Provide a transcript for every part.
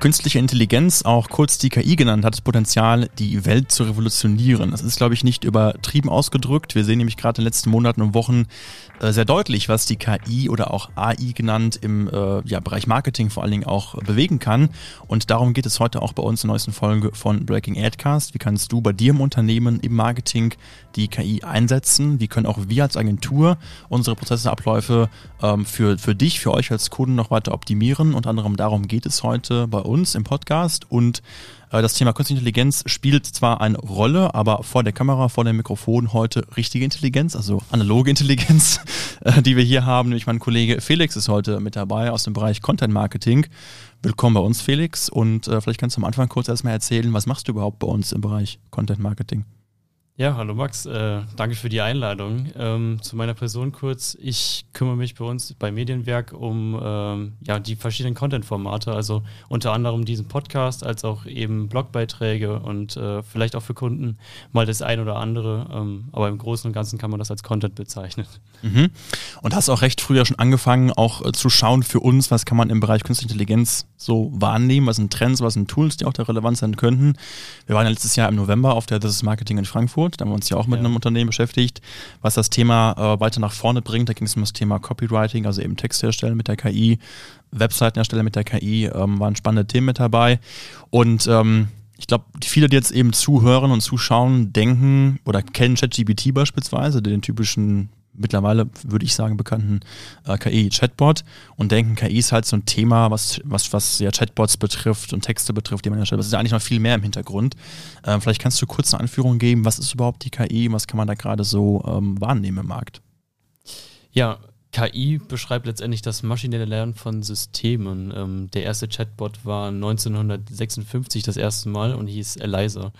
künstliche Intelligenz, auch kurz die KI genannt, hat das Potenzial, die Welt zu revolutionieren. Das ist, glaube ich, nicht übertrieben ausgedrückt. Wir sehen nämlich gerade in den letzten Monaten und Wochen äh, sehr deutlich, was die KI oder auch AI genannt im äh, ja, Bereich Marketing vor allen Dingen auch bewegen kann. Und darum geht es heute auch bei uns in der neuesten Folge von Breaking Adcast. Wie kannst du bei dir im Unternehmen im Marketing die KI einsetzen? Wie können auch wir als Agentur unsere Prozesse, Abläufe ähm, für, für dich, für euch als Kunden noch weiter optimieren? Unter anderem darum geht es heute bei uns im Podcast und äh, das Thema Künstliche Intelligenz spielt zwar eine Rolle, aber vor der Kamera, vor dem Mikrofon heute richtige Intelligenz, also analoge Intelligenz, äh, die wir hier haben. Nämlich mein Kollege Felix ist heute mit dabei aus dem Bereich Content Marketing. Willkommen bei uns, Felix. Und äh, vielleicht kannst du am Anfang kurz erstmal erzählen, was machst du überhaupt bei uns im Bereich Content Marketing? Ja, hallo Max, äh, danke für die Einladung. Ähm, zu meiner Person kurz, ich kümmere mich bei uns bei Medienwerk um ähm, ja, die verschiedenen Content-Formate, also unter anderem diesen Podcast, als auch eben Blogbeiträge und äh, vielleicht auch für Kunden mal das ein oder andere, ähm, aber im Großen und Ganzen kann man das als Content bezeichnen. Mhm. Und hast auch recht früher schon angefangen, auch äh, zu schauen für uns, was kann man im Bereich Künstliche Intelligenz so wahrnehmen, was sind Trends, was sind Tools, die auch da relevant sein könnten. Wir waren ja letztes Jahr im November auf der This is Marketing in Frankfurt. Da haben wir uns ja auch mit ja. einem Unternehmen beschäftigt, was das Thema äh, weiter nach vorne bringt. Da ging es um das Thema Copywriting, also eben Text herstellen mit der KI, Webseiten erstellen mit der KI, ähm, waren spannende Themen mit dabei. Und ähm, ich glaube, viele, die jetzt eben zuhören und zuschauen, denken oder kennen ChatGPT beispielsweise, den typischen mittlerweile, würde ich sagen, bekannten äh, KI-Chatbot und denken, KI ist halt so ein Thema, was, was, was ja Chatbots betrifft und Texte betrifft, die man erstellt. Das ist ja eigentlich noch viel mehr im Hintergrund. Ähm, vielleicht kannst du kurz eine Anführung geben, was ist überhaupt die KI, was kann man da gerade so ähm, wahrnehmen im Markt? Ja, KI beschreibt letztendlich das maschinelle Lernen von Systemen. Ähm, der erste Chatbot war 1956 das erste Mal und hieß Eliza.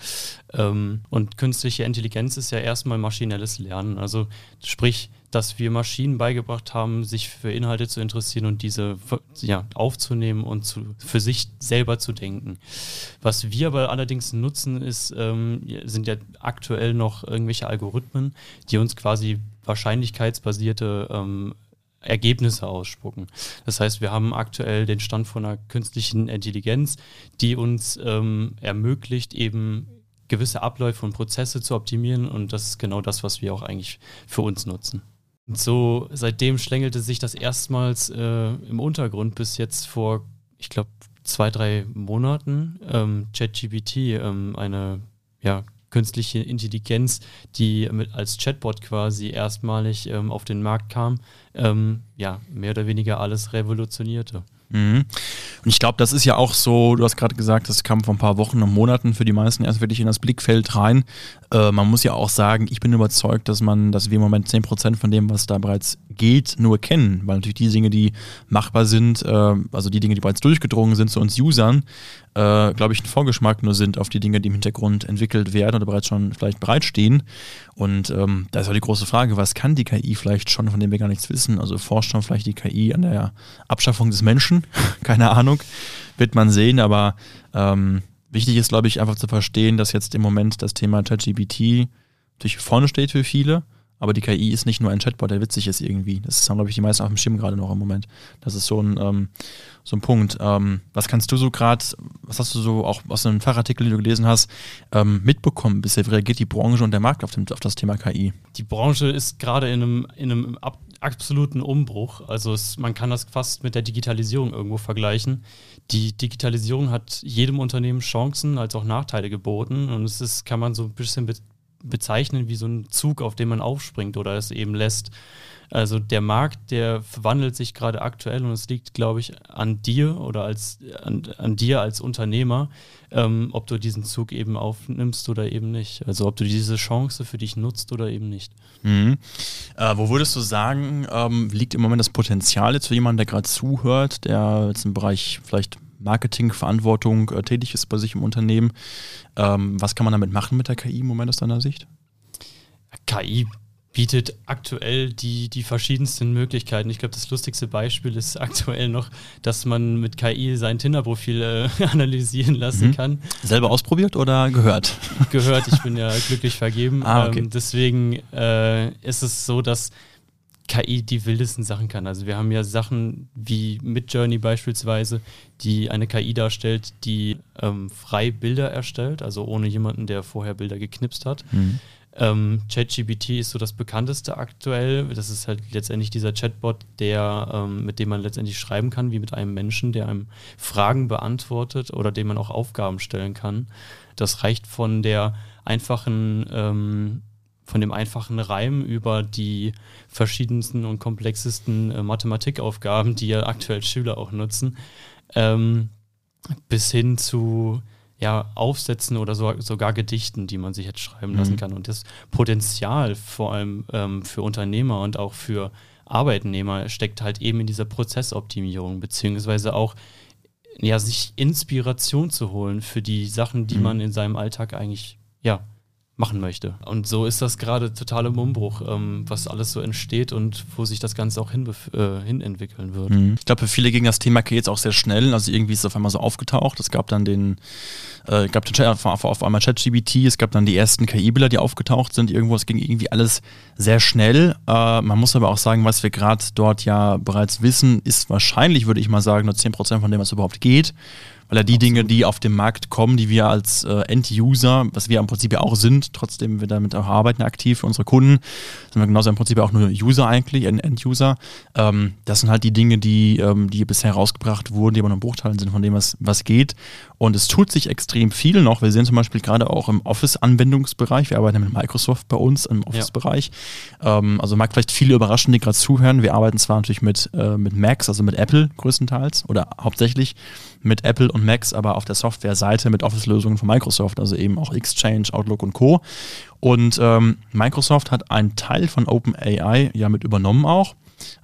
Ähm, und künstliche Intelligenz ist ja erstmal maschinelles Lernen. Also sprich, dass wir Maschinen beigebracht haben, sich für Inhalte zu interessieren und diese ja, aufzunehmen und zu, für sich selber zu denken. Was wir aber allerdings nutzen, ist, ähm, sind ja aktuell noch irgendwelche Algorithmen, die uns quasi wahrscheinlichkeitsbasierte ähm, Ergebnisse ausspucken. Das heißt, wir haben aktuell den Stand von einer künstlichen Intelligenz, die uns ähm, ermöglicht, eben gewisse Abläufe und Prozesse zu optimieren und das ist genau das, was wir auch eigentlich für uns nutzen. Und so seitdem schlängelte sich das erstmals äh, im Untergrund bis jetzt vor, ich glaube, zwei, drei Monaten ähm, ChatGPT, ähm, eine ja, künstliche Intelligenz, die mit, als Chatbot quasi erstmalig ähm, auf den Markt kam, ähm, ja, mehr oder weniger alles revolutionierte. Mhm. Und ich glaube, das ist ja auch so, du hast gerade gesagt, das kam vor ein paar Wochen und Monaten für die meisten erst wirklich in das Blickfeld rein. Äh, man muss ja auch sagen, ich bin überzeugt, dass man, dass wir im Moment 10% von dem, was da bereits geht, nur kennen, weil natürlich die Dinge, die machbar sind, äh, also die Dinge, die bereits durchgedrungen sind zu uns Usern, äh, glaube ich, ein Vorgeschmack nur sind auf die Dinge, die im Hintergrund entwickelt werden oder bereits schon vielleicht bereitstehen. Und ähm, da ist auch die große Frage, was kann die KI vielleicht schon, von dem wir gar nichts wissen? Also forscht schon vielleicht die KI an der Abschaffung des Menschen? Keine Ahnung, wird man sehen, aber ähm, wichtig ist, glaube ich, einfach zu verstehen, dass jetzt im Moment das Thema ChatGPT natürlich vorne steht für viele aber die KI ist nicht nur ein Chatbot, der witzig ist irgendwie. Das haben, glaube ich, die meisten auf dem Schirm gerade noch im Moment. Das ist so ein, ähm, so ein Punkt. Ähm, was kannst du so gerade, was hast du so auch aus einem Fachartikel, den du gelesen hast, ähm, mitbekommen? Bisher reagiert die Branche und der Markt auf, dem, auf das Thema KI? Die Branche ist gerade in einem, in einem absoluten Umbruch. Also es, man kann das fast mit der Digitalisierung irgendwo vergleichen. Die Digitalisierung hat jedem Unternehmen Chancen als auch Nachteile geboten und es ist, kann man so ein bisschen bezeichnen wie so ein Zug, auf den man aufspringt oder es eben lässt. Also der Markt, der verwandelt sich gerade aktuell und es liegt, glaube ich, an dir oder als an, an dir als Unternehmer, ähm, ob du diesen Zug eben aufnimmst oder eben nicht. Also ob du diese Chance für dich nutzt oder eben nicht. Mhm. Äh, wo würdest du sagen, ähm, liegt im Moment das Potenzial jetzt für jemanden, der gerade zuhört, der jetzt im Bereich vielleicht Marketingverantwortung äh, tätig ist bei sich im Unternehmen. Ähm, was kann man damit machen mit der KI im Moment aus deiner Sicht? KI bietet aktuell die, die verschiedensten Möglichkeiten. Ich glaube, das lustigste Beispiel ist aktuell noch, dass man mit KI sein Tinder-Profil äh, analysieren lassen mhm. kann. Selber ausprobiert oder gehört? Gehört, ich bin ja glücklich vergeben. Ah, okay. ähm, deswegen äh, ist es so, dass KI die wildesten Sachen kann. Also wir haben ja Sachen wie Midjourney beispielsweise, die eine KI darstellt, die ähm, frei Bilder erstellt, also ohne jemanden, der vorher Bilder geknipst hat. Mhm. Ähm, ChatGPT ist so das bekannteste aktuell. Das ist halt letztendlich dieser Chatbot, der, ähm, mit dem man letztendlich schreiben kann, wie mit einem Menschen, der einem Fragen beantwortet oder dem man auch Aufgaben stellen kann. Das reicht von der einfachen ähm, von dem einfachen Reim über die verschiedensten und komplexesten äh, Mathematikaufgaben, die ja aktuell Schüler auch nutzen, ähm, bis hin zu ja, Aufsätzen oder so, sogar Gedichten, die man sich jetzt schreiben mhm. lassen kann. Und das Potenzial vor allem ähm, für Unternehmer und auch für Arbeitnehmer steckt halt eben in dieser Prozessoptimierung, beziehungsweise auch ja, sich Inspiration zu holen für die Sachen, die mhm. man in seinem Alltag eigentlich ja, machen möchte. Und so ist das gerade total im Umbruch, ähm, was alles so entsteht und wo sich das Ganze auch hin, äh, hin entwickeln wird. Mhm. Ich glaube, für viele ging das Thema jetzt auch sehr schnell. Also irgendwie ist es auf einmal so aufgetaucht. Es gab dann den, äh, gab den Chat, auf, auf einmal ChatGBT, es gab dann die ersten KI-Bilder, die aufgetaucht sind. Irgendwo, es ging irgendwie alles sehr schnell. Äh, man muss aber auch sagen, was wir gerade dort ja bereits wissen, ist wahrscheinlich, würde ich mal sagen, nur 10% von dem, was überhaupt geht weil ja die Absolut. Dinge, die auf den Markt kommen, die wir als äh, End-User, was wir im Prinzip ja auch sind, trotzdem wir damit auch arbeiten aktiv für unsere Kunden, sind wir genauso im Prinzip auch nur User eigentlich, End-User. Ähm, das sind halt die Dinge, die, ähm, die bisher rausgebracht wurden, die aber nur Bruchteilen sind von dem, was, was geht. Und es tut sich extrem viel noch. Wir sehen zum Beispiel gerade auch im Office-Anwendungsbereich, wir arbeiten mit Microsoft bei uns im Office-Bereich. Ja. Ähm, also mag vielleicht viele überraschen, die gerade zuhören. Wir arbeiten zwar natürlich mit, äh, mit Macs, also mit Apple größtenteils oder hauptsächlich mit Apple und Macs, aber auf der Software-Seite mit Office-Lösungen von Microsoft, also eben auch Exchange, Outlook und Co. Und ähm, Microsoft hat einen Teil von OpenAI ja mit übernommen auch.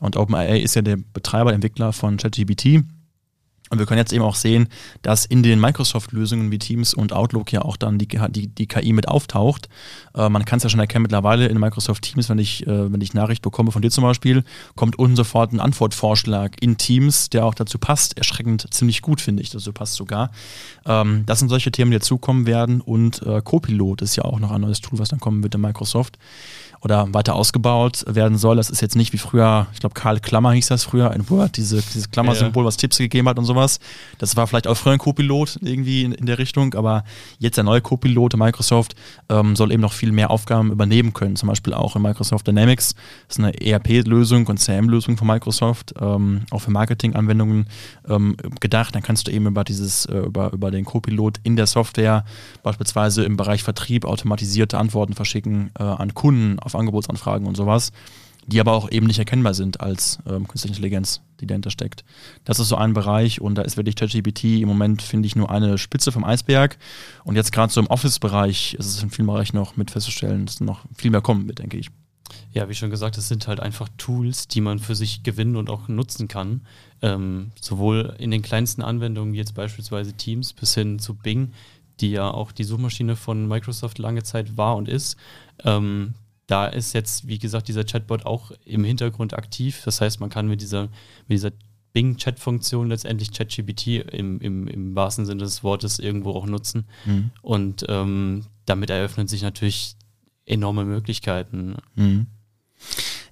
Und OpenAI ist ja der Betreiber, Entwickler von ChatGPT. Und wir können jetzt eben auch sehen, dass in den Microsoft-Lösungen wie Teams und Outlook ja auch dann die, die, die KI mit auftaucht. Äh, man kann es ja schon erkennen mittlerweile in Microsoft Teams, wenn ich, äh, wenn ich Nachricht bekomme von dir zum Beispiel, kommt unten sofort ein Antwortvorschlag in Teams, der auch dazu passt. Erschreckend ziemlich gut, finde ich, dazu passt sogar. Ähm, das sind solche Themen, die dazukommen werden. Und äh, Copilot ist ja auch noch ein neues Tool, was dann kommen wird in Microsoft oder weiter ausgebaut werden soll. Das ist jetzt nicht wie früher, ich glaube Karl Klammer hieß das früher, in Word, diese, dieses Klammersymbol, was Tipps gegeben hat und sowas. Das war vielleicht auch früher ein Co-Pilot irgendwie in, in, der Richtung, aber jetzt der neue Co-Pilot Microsoft ähm, soll eben noch viel mehr Aufgaben übernehmen können, zum Beispiel auch in Microsoft Dynamics. Das ist eine ERP-Lösung und CM-Lösung von Microsoft, ähm, auch für Marketing-Anwendungen ähm, gedacht. Dann kannst du eben über dieses, äh, über, über den Co-Pilot in der Software beispielsweise im Bereich Vertrieb automatisierte Antworten verschicken äh, an Kunden auf Angebotsanfragen und sowas, die aber auch eben nicht erkennbar sind als ähm, künstliche Intelligenz, die dahinter steckt. Das ist so ein Bereich und da ist wirklich ChatGPT im Moment, finde ich, nur eine Spitze vom Eisberg. Und jetzt gerade so im Office-Bereich ist es in vielen Bereichen noch mit festzustellen, dass noch viel mehr kommen wird, denke ich. Ja, wie schon gesagt, es sind halt einfach Tools, die man für sich gewinnen und auch nutzen kann. Ähm, sowohl in den kleinsten Anwendungen, jetzt beispielsweise Teams, bis hin zu Bing, die ja auch die Suchmaschine von Microsoft lange Zeit war und ist. Ähm, da ist jetzt, wie gesagt, dieser Chatbot auch im Hintergrund aktiv. Das heißt, man kann mit dieser, mit dieser Bing-Chat-Funktion letztendlich ChatGPT im, im, im wahrsten Sinne des Wortes irgendwo auch nutzen. Mhm. Und ähm, damit eröffnen sich natürlich enorme Möglichkeiten. Mhm.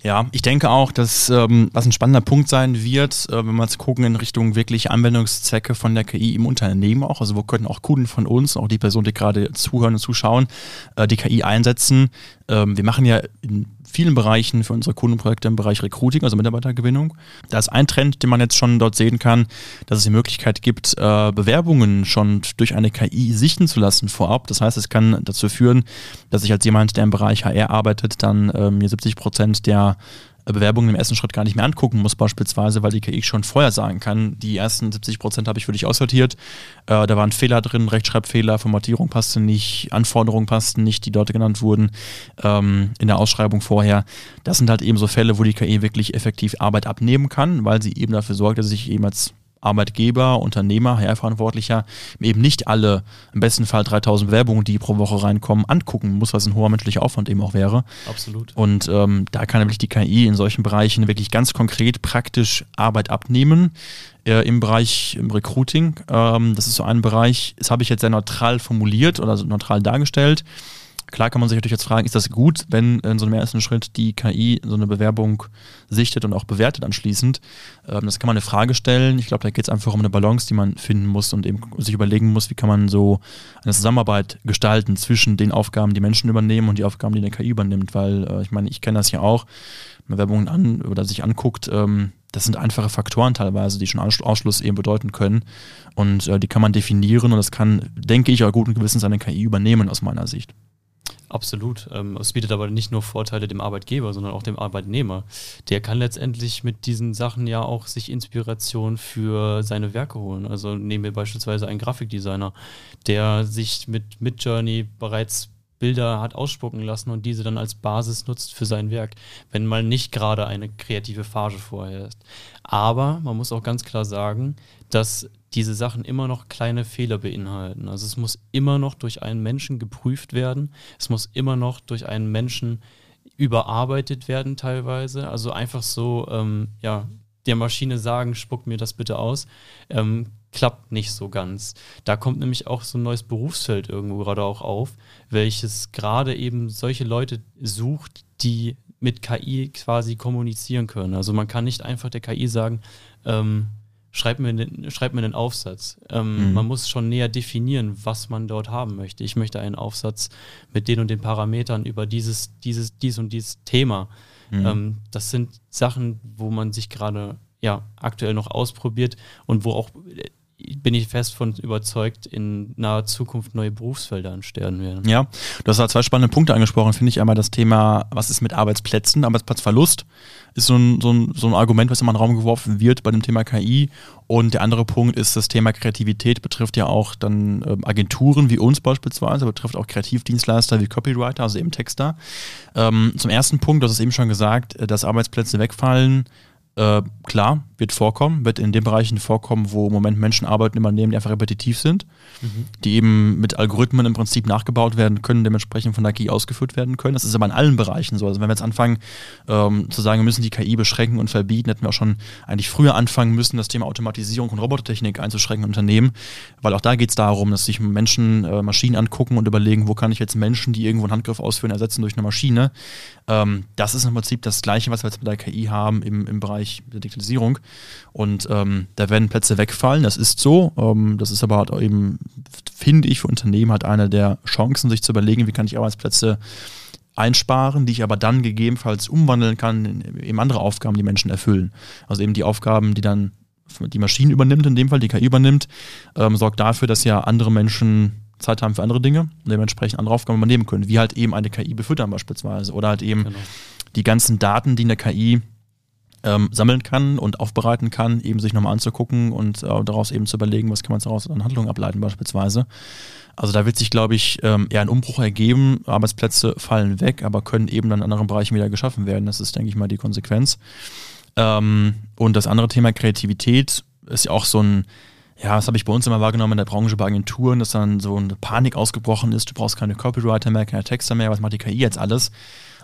Ja, ich denke auch, dass ähm, was ein spannender Punkt sein wird, äh, wenn wir jetzt gucken in Richtung wirklich Anwendungszwecke von der KI im Unternehmen auch. Also wo könnten auch Kunden von uns, auch die Personen, die gerade zuhören und zuschauen, äh, die KI einsetzen. Ähm, wir machen ja in vielen Bereichen für unsere Kundenprojekte im Bereich Recruiting, also Mitarbeitergewinnung. Da ist ein Trend, den man jetzt schon dort sehen kann, dass es die Möglichkeit gibt, äh, Bewerbungen schon durch eine KI sichten zu lassen vorab. Das heißt, es kann dazu führen, dass ich als jemand, der im Bereich HR arbeitet, dann äh, mir 70 Prozent der Bewerbungen im ersten Schritt gar nicht mehr angucken muss, beispielsweise, weil die KI schon vorher sagen kann, die ersten 70 Prozent habe ich für dich aussortiert. Äh, da waren Fehler drin, Rechtschreibfehler, Formatierung passte nicht, Anforderungen passten nicht, die dort genannt wurden ähm, in der Ausschreibung vorher. Das sind halt eben so Fälle, wo die KI wirklich effektiv Arbeit abnehmen kann, weil sie eben dafür sorgt, dass ich eben als Arbeitgeber, Unternehmer, HR-Verantwortlicher eben nicht alle, im besten Fall 3000 Bewerbungen, die pro Woche reinkommen, angucken muss, was ein hoher menschlicher Aufwand eben auch wäre. Absolut. Und ähm, da kann nämlich die KI in solchen Bereichen wirklich ganz konkret praktisch Arbeit abnehmen. Äh, Im Bereich im Recruiting, ähm, das ist so ein Bereich, das habe ich jetzt sehr neutral formuliert oder so neutral dargestellt Klar kann man sich natürlich jetzt fragen, ist das gut, wenn in so einem ersten Schritt die KI so eine Bewerbung sichtet und auch bewertet anschließend? Ähm, das kann man eine Frage stellen. Ich glaube, da geht es einfach um eine Balance, die man finden muss und eben sich überlegen muss, wie kann man so eine Zusammenarbeit gestalten zwischen den Aufgaben, die Menschen übernehmen und die Aufgaben, die eine KI übernimmt. Weil äh, ich meine, ich kenne das ja auch, wenn man Werbungen an oder sich anguckt, ähm, das sind einfache Faktoren teilweise, die schon Ausschluss eben bedeuten können. Und äh, die kann man definieren und das kann, denke ich, auch guten Gewissens eine KI übernehmen aus meiner Sicht. Absolut. Ähm, es bietet aber nicht nur Vorteile dem Arbeitgeber, sondern auch dem Arbeitnehmer. Der kann letztendlich mit diesen Sachen ja auch sich Inspiration für seine Werke holen. Also nehmen wir beispielsweise einen Grafikdesigner, der sich mit Midjourney bereits Bilder hat ausspucken lassen und diese dann als Basis nutzt für sein Werk, wenn mal nicht gerade eine kreative Phase vorher ist. Aber man muss auch ganz klar sagen, dass diese Sachen immer noch kleine Fehler beinhalten. Also es muss immer noch durch einen Menschen geprüft werden. Es muss immer noch durch einen Menschen überarbeitet werden teilweise. Also einfach so, ähm, ja, der Maschine sagen, spuck mir das bitte aus, ähm, klappt nicht so ganz. Da kommt nämlich auch so ein neues Berufsfeld irgendwo gerade auch auf, welches gerade eben solche Leute sucht, die mit KI quasi kommunizieren können. Also man kann nicht einfach der KI sagen, ähm, schreib mir, den, schreib mir einen Aufsatz. Ähm, mhm. Man muss schon näher definieren, was man dort haben möchte. Ich möchte einen Aufsatz mit den und den Parametern über dieses, dieses, dies und dieses Thema. Mhm. Ähm, das sind Sachen, wo man sich gerade ja, aktuell noch ausprobiert und wo auch bin ich fest von überzeugt, in naher Zukunft neue Berufsfelder entstehen werden. Ja, du hast da zwei spannende Punkte angesprochen, finde ich. Einmal das Thema, was ist mit Arbeitsplätzen, Arbeitsplatzverlust ist so ein, so, ein, so ein Argument, was immer in den Raum geworfen wird bei dem Thema KI. Und der andere Punkt ist das Thema Kreativität, betrifft ja auch dann äh, Agenturen wie uns beispielsweise, betrifft auch Kreativdienstleister wie Copywriter, also eben Texter. Ähm, zum ersten Punkt, du hast es eben schon gesagt, äh, dass Arbeitsplätze wegfallen äh, klar, wird vorkommen, wird in den Bereichen vorkommen, wo im Moment Menschen arbeiten übernehmen, die einfach repetitiv sind, mhm. die eben mit Algorithmen im Prinzip nachgebaut werden können, dementsprechend von der KI ausgeführt werden können. Das ist aber in allen Bereichen so. Also wenn wir jetzt anfangen ähm, zu sagen, wir müssen die KI beschränken und verbieten, hätten wir auch schon eigentlich früher anfangen müssen, das Thema Automatisierung und Robotertechnik einzuschränken in Unternehmen, weil auch da geht es darum, dass sich Menschen äh, Maschinen angucken und überlegen, wo kann ich jetzt Menschen, die irgendwo einen Handgriff ausführen, ersetzen durch eine Maschine. Ähm, das ist im Prinzip das Gleiche, was wir jetzt mit der KI haben im, im Bereich der Digitalisierung. Und ähm, da werden Plätze wegfallen, das ist so. Ähm, das ist aber halt eben, finde ich, für Unternehmen halt eine der Chancen, sich zu überlegen, wie kann ich Arbeitsplätze einsparen, die ich aber dann gegebenenfalls umwandeln kann in eben andere Aufgaben, die Menschen erfüllen. Also eben die Aufgaben, die dann die Maschine übernimmt, in dem Fall die KI übernimmt, ähm, sorgt dafür, dass ja andere Menschen Zeit haben für andere Dinge und dementsprechend andere Aufgaben übernehmen können, wie halt eben eine KI befüttern beispielsweise oder halt eben genau. die ganzen Daten, die eine KI ähm, sammeln kann und aufbereiten kann, eben sich nochmal anzugucken und äh, daraus eben zu überlegen, was kann man daraus an Handlungen ableiten beispielsweise. Also da wird sich, glaube ich, ähm, eher ein Umbruch ergeben. Arbeitsplätze fallen weg, aber können eben dann in anderen Bereichen wieder geschaffen werden. Das ist, denke ich mal, die Konsequenz. Ähm, und das andere Thema Kreativität ist ja auch so ein, ja, das habe ich bei uns immer wahrgenommen in der Branche bei Agenturen, dass dann so eine Panik ausgebrochen ist. Du brauchst keine Copywriter mehr, keine Texter mehr, was macht die KI jetzt alles?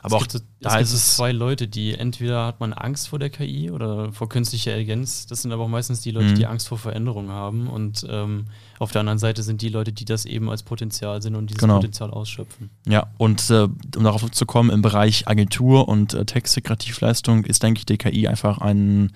Aber es auch so, da ist es zwei Leute, die entweder hat man Angst vor der KI oder vor künstlicher Intelligenz. Das sind aber auch meistens die Leute, mhm. die Angst vor Veränderungen haben. Und ähm, auf der anderen Seite sind die Leute, die das eben als Potenzial sind und dieses genau. Potenzial ausschöpfen. Ja, und äh, um darauf zu kommen, im Bereich Agentur und äh, Texte, Kreativleistung ist, denke ich, die KI einfach ein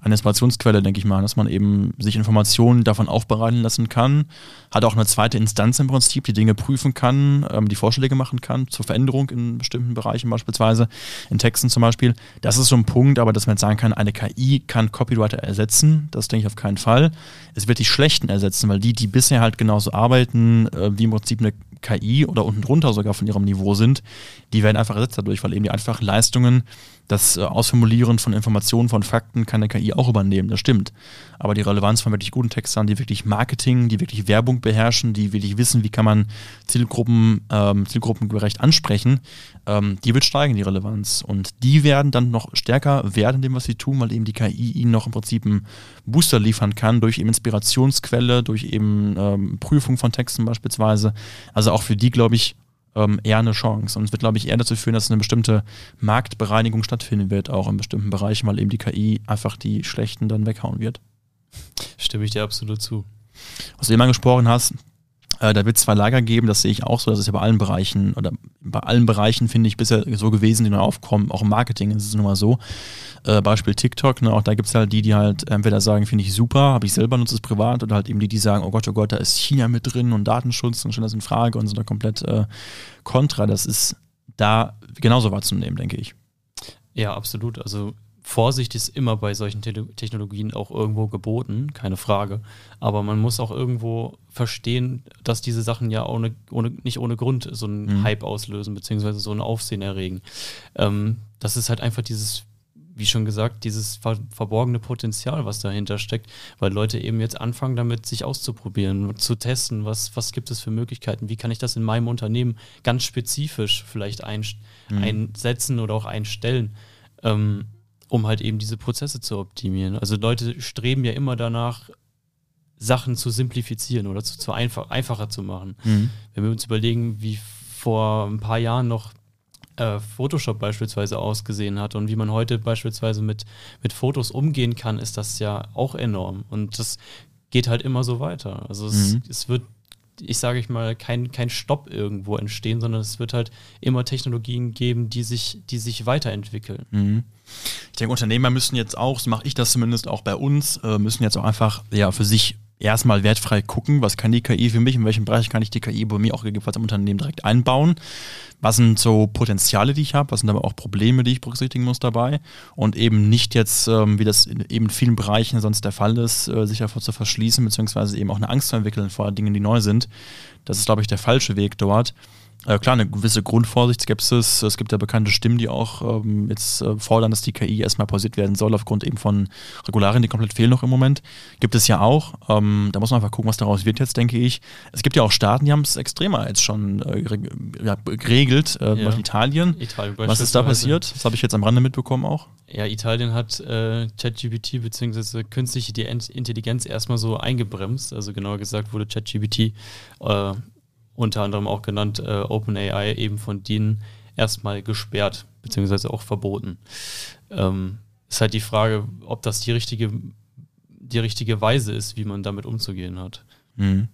eine Inspirationsquelle, denke ich mal, dass man eben sich Informationen davon aufbereiten lassen kann. Hat auch eine zweite Instanz im Prinzip, die Dinge prüfen kann, ähm, die Vorschläge machen kann zur Veränderung in bestimmten Bereichen, beispielsweise in Texten zum Beispiel. Das ist so ein Punkt, aber dass man jetzt sagen kann, eine KI kann Copywriter ersetzen, das denke ich auf keinen Fall. Es wird die Schlechten ersetzen, weil die, die bisher halt genauso arbeiten, äh, wie im Prinzip eine KI oder unten drunter sogar von ihrem Niveau sind, die werden einfach ersetzt dadurch, weil eben die einfachen Leistungen das äh, Ausformulieren von Informationen, von Fakten kann eine KI auch übernehmen, das stimmt. Aber die Relevanz von wirklich guten Textern, die wirklich Marketing, die wirklich Werbung beherrschen, die wirklich wissen, wie kann man Zielgruppen, ähm, zielgruppengerecht ansprechen, ähm, die wird steigen, die Relevanz. Und die werden dann noch stärker werden in dem, was sie tun, weil eben die KI ihnen noch im Prinzip einen Booster liefern kann, durch eben Inspirationsquelle, durch eben ähm, Prüfung von Texten beispielsweise. Also auch für die, glaube ich, ähm, eher eine Chance. Und es wird, glaube ich, eher dazu führen, dass eine bestimmte Marktbereinigung stattfinden wird, auch in bestimmten Bereichen, weil eben die KI einfach die Schlechten dann weghauen wird. Stimme ich dir absolut zu. Was du eben angesprochen hast, da wird es zwei Lager geben, das sehe ich auch so. Das ist ja bei allen Bereichen oder bei allen Bereichen, finde ich, bisher so gewesen, die neu aufkommen. Auch im Marketing ist es nun mal so. Äh, Beispiel TikTok, ne, auch da gibt es halt die, die halt entweder sagen, finde ich super, habe ich selber, nutze es privat, oder halt eben die, die sagen, oh Gott, oh Gott, da ist China mit drin und Datenschutz und schon das in Frage und sind da komplett äh, kontra. Das ist da genauso wahrzunehmen, denke ich. Ja, absolut. Also Vorsicht ist immer bei solchen Te Technologien auch irgendwo geboten, keine Frage. Aber man muss auch irgendwo verstehen, dass diese Sachen ja ohne, ohne, nicht ohne Grund so einen mhm. Hype auslösen, beziehungsweise so ein Aufsehen erregen. Ähm, das ist halt einfach dieses, wie schon gesagt, dieses ver verborgene Potenzial, was dahinter steckt, weil Leute eben jetzt anfangen damit, sich auszuprobieren, zu testen, was, was gibt es für Möglichkeiten, wie kann ich das in meinem Unternehmen ganz spezifisch vielleicht ein, mhm. einsetzen oder auch einstellen. Ähm, um halt eben diese Prozesse zu optimieren. Also Leute streben ja immer danach, Sachen zu simplifizieren oder zu, zu einfach, einfacher zu machen. Mhm. Wenn wir uns überlegen, wie vor ein paar Jahren noch äh, Photoshop beispielsweise ausgesehen hat und wie man heute beispielsweise mit, mit Fotos umgehen kann, ist das ja auch enorm. Und das geht halt immer so weiter. Also es, mhm. es wird ich sage ich mal, kein, kein Stopp irgendwo entstehen, sondern es wird halt immer Technologien geben, die sich, die sich weiterentwickeln. Mhm. Ich denke, Unternehmer müssen jetzt auch, so mache ich das zumindest auch bei uns, äh, müssen jetzt auch einfach ja, für sich erstmal wertfrei gucken, was kann die KI für mich, in welchem Bereich kann ich die KI bei mir auch gegebenenfalls im Unternehmen direkt einbauen. Was sind so Potenziale, die ich habe, was sind aber auch Probleme, die ich berücksichtigen muss dabei und eben nicht jetzt, ähm, wie das in eben vielen Bereichen sonst der Fall ist, äh, sich davor zu verschließen, beziehungsweise eben auch eine Angst zu entwickeln vor Dingen, die neu sind. Das ist, glaube ich, der falsche Weg dort. Äh, klar, eine gewisse Grundvorsicht, Skepsis. Es gibt ja bekannte Stimmen, die auch ähm, jetzt äh, fordern, dass die KI erstmal pausiert werden soll, aufgrund eben von Regularien, die komplett fehlen noch im Moment. Gibt es ja auch. Ähm, da muss man einfach gucken, was daraus wird jetzt, denke ich. Es gibt ja auch Staaten, die haben es extremer jetzt schon äh, ja, geregelt, äh, ja. Italien. Italien was ist da passiert? Das habe ich jetzt am Rande mitbekommen auch. Ja, Italien hat äh, ChatGPT bzw. künstliche Intelligenz erstmal so eingebremst. Also genauer gesagt wurde ChatGPT äh, unter anderem auch genannt äh, OpenAI, eben von denen erstmal gesperrt, beziehungsweise auch verboten. Ähm, ist halt die Frage, ob das die richtige, die richtige Weise ist, wie man damit umzugehen hat. Mhm.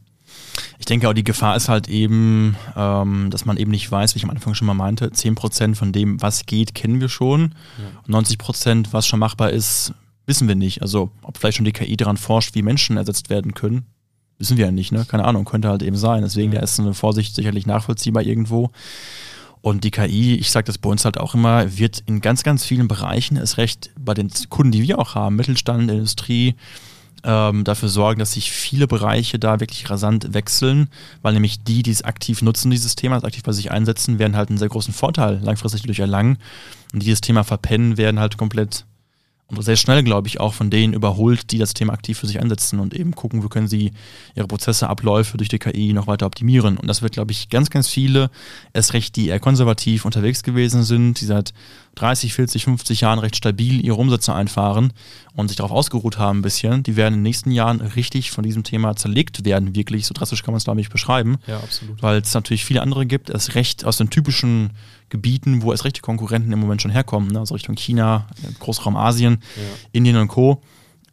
Ich denke auch, die Gefahr ist halt eben, ähm, dass man eben nicht weiß, wie ich am Anfang schon mal meinte, 10% von dem, was geht, kennen wir schon. Ja. Und 90%, was schon machbar ist, wissen wir nicht. Also ob vielleicht schon die KI daran forscht, wie Menschen ersetzt werden können, Wissen wir ja nicht, ne? Keine Ahnung, könnte halt eben sein. Deswegen, da ist eine Vorsicht sicherlich nachvollziehbar irgendwo. Und die KI, ich sage das bei uns halt auch immer, wird in ganz, ganz vielen Bereichen, ist recht bei den Kunden, die wir auch haben, Mittelstand, Industrie, ähm, dafür sorgen, dass sich viele Bereiche da wirklich rasant wechseln, weil nämlich die, die es aktiv nutzen, dieses Thema, das aktiv bei sich einsetzen, werden halt einen sehr großen Vorteil langfristig durch erlangen. Und die das Thema verpennen, werden halt komplett und sehr schnell, glaube ich, auch von denen überholt, die das Thema aktiv für sich einsetzen und eben gucken, wo können sie ihre Prozesse, Abläufe durch die KI noch weiter optimieren. Und das wird, glaube ich, ganz, ganz viele, erst recht, die eher konservativ unterwegs gewesen sind, die seit 30, 40, 50 Jahren recht stabil ihre Umsätze einfahren und sich darauf ausgeruht haben ein bisschen, die werden in den nächsten Jahren richtig von diesem Thema zerlegt werden, wirklich. So drastisch kann man es, glaube ich, beschreiben. Ja, absolut. Weil es natürlich viele andere gibt, erst recht aus den typischen Gebieten, wo erst recht die Konkurrenten im Moment schon herkommen, ne? also Richtung China, Großraum Asien, ja. Indien und Co.,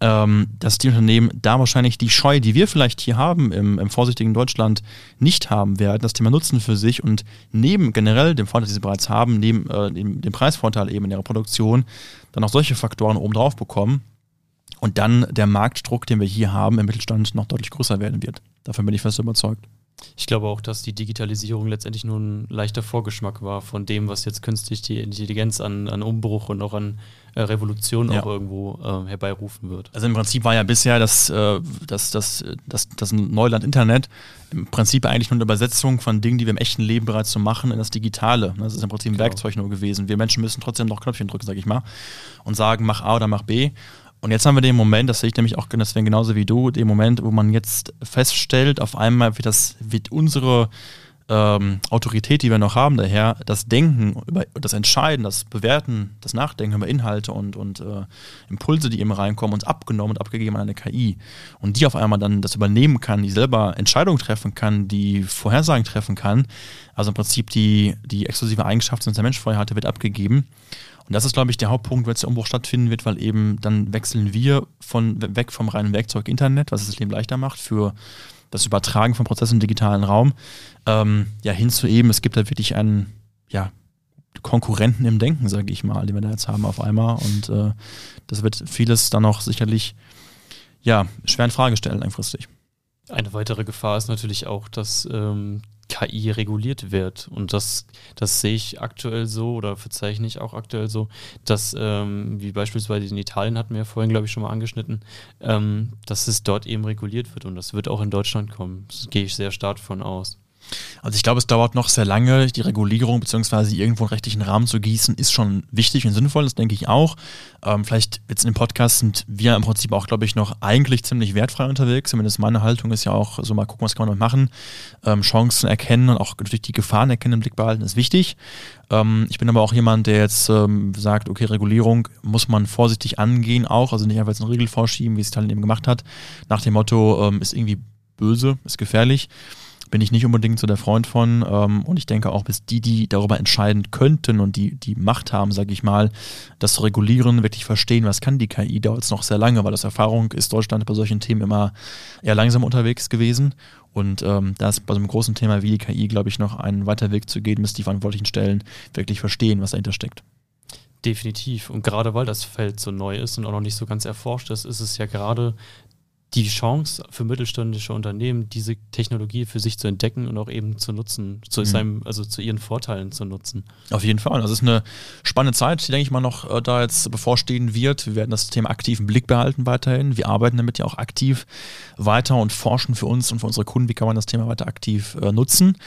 ähm, dass die Unternehmen da wahrscheinlich die Scheu, die wir vielleicht hier haben im, im, vorsichtigen Deutschland, nicht haben werden, das Thema nutzen für sich und neben generell dem Vorteil, den sie bereits haben, neben äh, dem, dem, Preisvorteil eben in ihrer Produktion, dann auch solche Faktoren oben drauf bekommen und dann der Marktdruck, den wir hier haben im Mittelstand, noch deutlich größer werden wird. Davon bin ich fest überzeugt. Ich glaube auch, dass die Digitalisierung letztendlich nur ein leichter Vorgeschmack war von dem, was jetzt künstliche Intelligenz an, an Umbruch und auch an äh, Revolution ja. auch irgendwo äh, herbeirufen wird. Also im Prinzip war ja bisher das, äh, das, das, das, das Neuland Internet im Prinzip eigentlich nur eine Übersetzung von Dingen, die wir im echten Leben bereits so machen, in das Digitale. Das ist im Prinzip ein genau. Werkzeug nur gewesen. Wir Menschen müssen trotzdem noch Knöpfchen drücken, sag ich mal, und sagen, mach A oder mach B. Und jetzt haben wir den Moment, das sehe ich nämlich auch, deswegen genauso wie du, den Moment, wo man jetzt feststellt, auf einmal wird das, wird unsere ähm, Autorität, die wir noch haben, daher das Denken, über das Entscheiden, das Bewerten, das Nachdenken über Inhalte und, und äh, Impulse, die eben reinkommen, uns abgenommen und abgegeben an eine KI. Und die auf einmal dann das übernehmen kann, die selber Entscheidungen treffen kann, die Vorhersagen treffen kann. Also im Prinzip die, die exklusive Eigenschaft, die der Mensch vorher hatte, wird abgegeben. Und das ist, glaube ich, der Hauptpunkt, wenn der Umbruch stattfinden wird, weil eben dann wechseln wir von weg vom reinen Werkzeug Internet, was es das Leben leichter macht für das Übertragen von Prozessen im digitalen Raum, ähm, ja, hinzu eben, es gibt da wirklich einen, ja, Konkurrenten im Denken, sage ich mal, den wir da jetzt haben auf einmal. Und äh, das wird vieles dann auch sicherlich ja, schwer in Frage stellen langfristig. Eine weitere Gefahr ist natürlich auch, dass ähm, KI reguliert wird. Und das, das sehe ich aktuell so oder verzeichne ich auch aktuell so, dass, ähm, wie beispielsweise in Italien hatten wir ja vorhin, glaube ich, schon mal angeschnitten, ähm, dass es dort eben reguliert wird und das wird auch in Deutschland kommen. Das gehe ich sehr stark von aus. Also ich glaube, es dauert noch sehr lange. Die Regulierung bzw. irgendwo einen rechtlichen Rahmen zu gießen, ist schon wichtig und sinnvoll, das denke ich auch. Ähm, vielleicht jetzt in dem Podcast sind wir im Prinzip auch, glaube ich, noch eigentlich ziemlich wertfrei unterwegs. Zumindest meine Haltung ist ja auch so mal gucken, was kann man machen. Ähm, Chancen erkennen und auch natürlich die Gefahren erkennen, im Blick behalten, ist wichtig. Ähm, ich bin aber auch jemand, der jetzt ähm, sagt, okay, Regulierung muss man vorsichtig angehen auch, also nicht einfach jetzt eine Regel vorschieben, wie es Italien eben gemacht hat, nach dem Motto, ähm, ist irgendwie böse, ist gefährlich bin ich nicht unbedingt so der Freund von. Ähm, und ich denke auch, bis die, die darüber entscheiden könnten und die die Macht haben, sage ich mal, das zu regulieren, wirklich verstehen, was kann die KI, dauert es noch sehr lange, weil das Erfahrung ist Deutschland bei solchen Themen immer eher langsam unterwegs gewesen. Und ähm, da ist bei so einem großen Thema wie die KI, glaube ich, noch ein weiter Weg zu gehen, bis die verantwortlichen Stellen wirklich verstehen, was dahinter steckt. Definitiv. Und gerade weil das Feld so neu ist und auch noch nicht so ganz erforscht ist, ist es ja gerade die Chance für mittelständische Unternehmen, diese Technologie für sich zu entdecken und auch eben zu nutzen, zu mhm. seinem, also zu ihren Vorteilen zu nutzen. Auf jeden Fall. Also es ist eine spannende Zeit, die, denke ich mal, noch äh, da jetzt bevorstehen wird. Wir werden das Thema aktiv im Blick behalten weiterhin. Wir arbeiten damit ja auch aktiv weiter und forschen für uns und für unsere Kunden, wie kann man das Thema weiter aktiv äh, nutzen.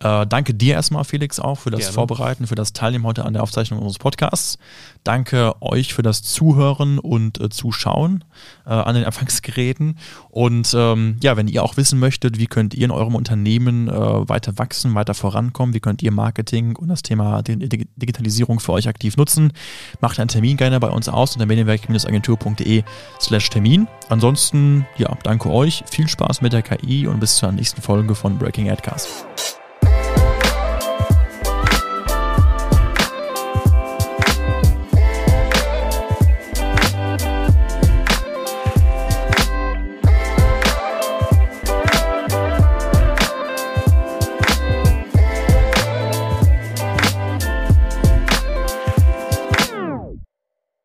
Äh, danke dir erstmal, Felix, auch für das Gerne. Vorbereiten, für das Teilnehmen heute an der Aufzeichnung unseres Podcasts. Danke euch für das Zuhören und äh, Zuschauen äh, an den Empfangsgeräten. Und ähm, ja, wenn ihr auch wissen möchtet, wie könnt ihr in eurem Unternehmen äh, weiter wachsen, weiter vorankommen, wie könnt ihr Marketing und das Thema Digitalisierung für euch aktiv nutzen, macht einen Termin gerne bei uns aus unter medienwerk-agentur.de slash Termin. Ansonsten, ja, danke euch, viel Spaß mit der KI und bis zur nächsten Folge von Breaking Adcast.